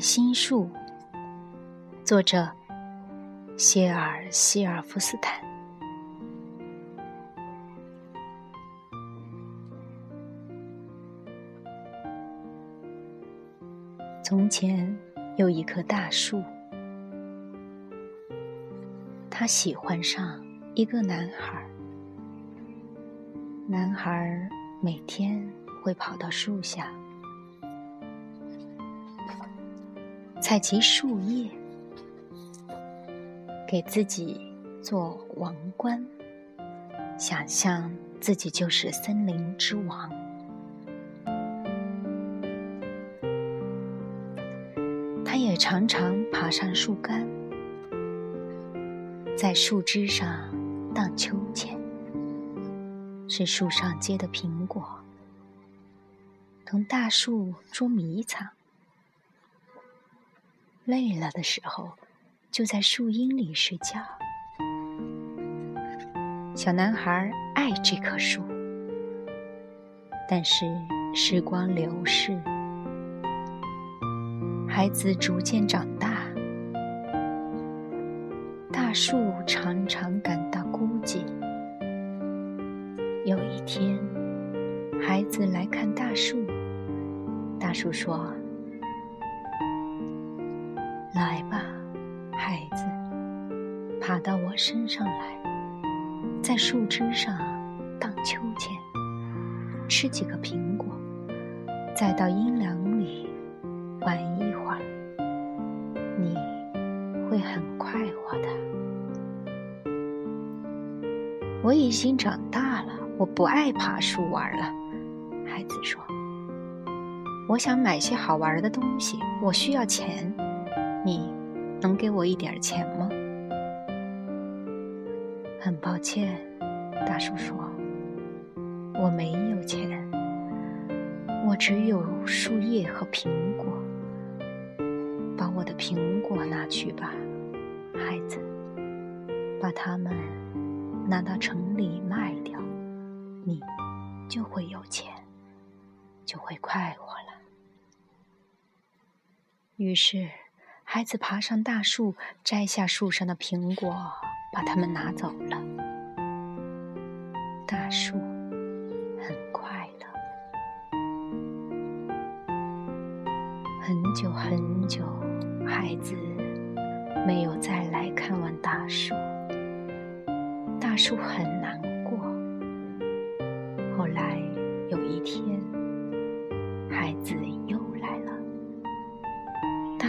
心树，作者谢尔希尔夫斯坦。从前有一棵大树，他喜欢上一个男孩。男孩每天会跑到树下。采集树叶，给自己做王冠，想象自己就是森林之王。他也常常爬上树干，在树枝上荡秋千，是树上结的苹果，同大树捉迷藏。累了的时候，就在树荫里睡觉。小男孩爱这棵树，但是时光流逝，孩子逐渐长大，大树常常感到孤寂。有一天，孩子来看大树，大树说。来吧，孩子，爬到我身上来，在树枝上荡秋千，吃几个苹果，再到阴凉里玩一会儿，你会很快活的。我已经长大了，我不爱爬树玩了。孩子说：“我想买些好玩的东西，我需要钱。”你能给我一点钱吗？很抱歉，大叔说，我没有钱，我只有树叶和苹果。把我的苹果拿去吧，孩子，把它们拿到城里卖掉，你就会有钱，就会快活了。于是。孩子爬上大树，摘下树上的苹果，把它们拿走了。大树很快乐。很久很久，孩子没有再来看望大树，大树很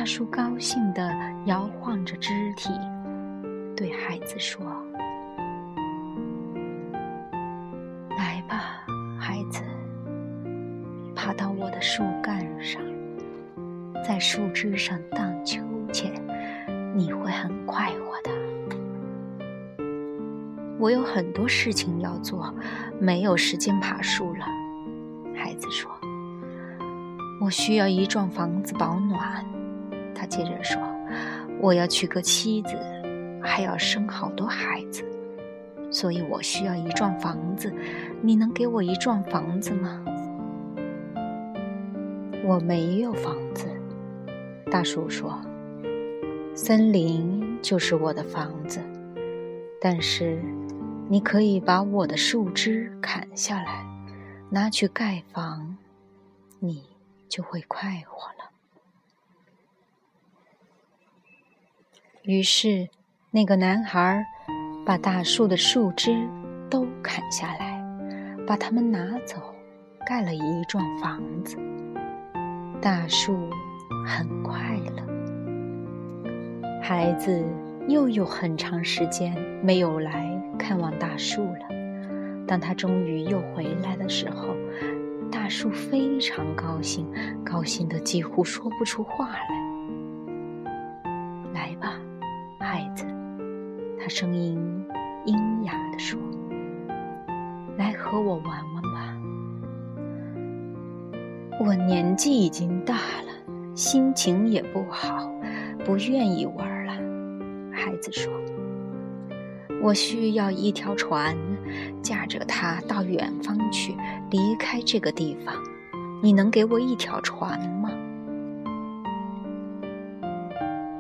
树高兴地摇晃着肢体，对孩子说：“来吧，孩子，爬到我的树干上，在树枝上荡秋千，你会很快活的。我有很多事情要做，没有时间爬树了。”孩子说：“我需要一幢房子保暖。”他接着说：“我要娶个妻子，还要生好多孩子，所以我需要一幢房子。你能给我一幢房子吗？”“我没有房子。”大树说，“森林就是我的房子，但是你可以把我的树枝砍下来，拿去盖房，你就会快活了。”于是，那个男孩把大树的树枝都砍下来，把它们拿走，盖了一幢房子。大树很快乐。孩子又有很长时间没有来看望大树了。当他终于又回来的时候，大树非常高兴，高兴得几乎说不出话来。声音阴哑地说：“来和我玩玩吧。我年纪已经大了，心情也不好，不愿意玩了。”孩子说：“我需要一条船，驾着它到远方去，离开这个地方。你能给我一条船吗？”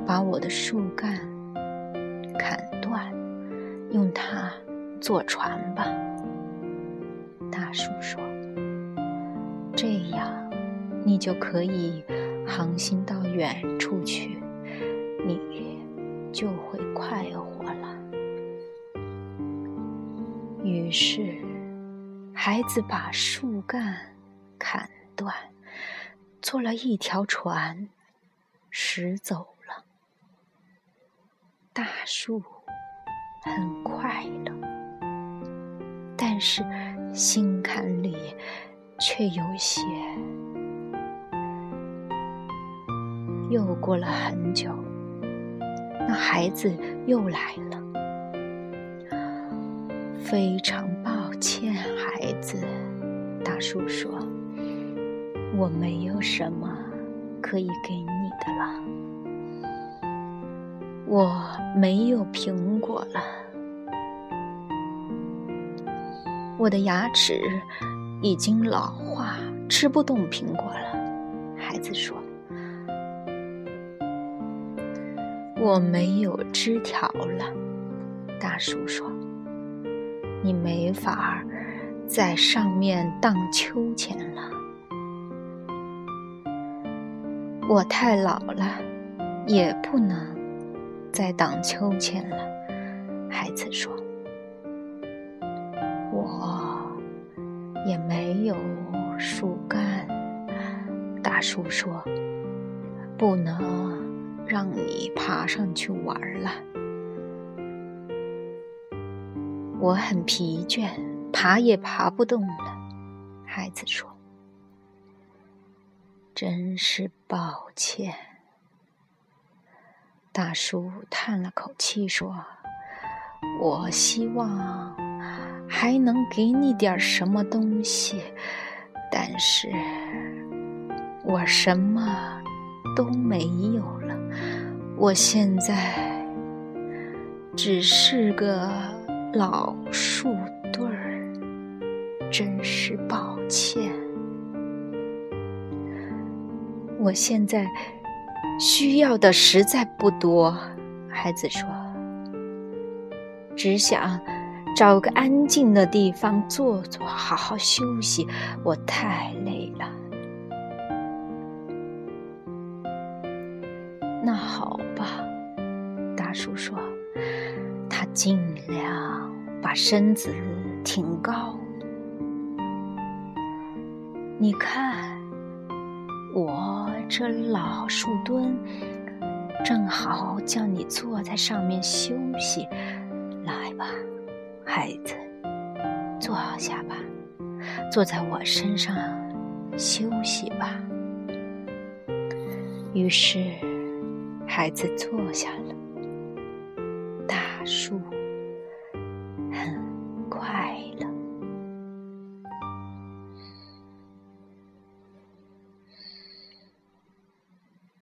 把我的树干砍断，用它坐船吧。”大树说：“这样，你就可以航行到远处去，你就会快活了。”于是，孩子把树干砍断，做了一条船，驶走。大树很快乐，但是心坎里却有些……又过了很久，那孩子又来了。非常抱歉，孩子。大树说：“我没有什么可以给你的了。我没有苹果了。我的牙齿已经老化，吃不动苹果了。”孩子说：“我没有枝条了。”大树说。你没法在上面荡秋千了。我太老了，也不能在荡秋千了。孩子说：“我也没有树干。”大树说：“不能让你爬上去玩了。”我很疲倦，爬也爬不动了。孩子说：“真是抱歉。”大叔叹了口气说：“我希望还能给你点什么东西，但是我什么都没有了。我现在只是个……”老树墩儿，真是抱歉。我现在需要的实在不多，孩子说，只想找个安静的地方坐坐，好好休息。我太累了。那好吧，大叔说。他尽量把身子挺高。你看，我这老树墩正好叫你坐在上面休息。来吧，孩子，坐下吧，坐在我身上休息吧。于是，孩子坐下了。大树。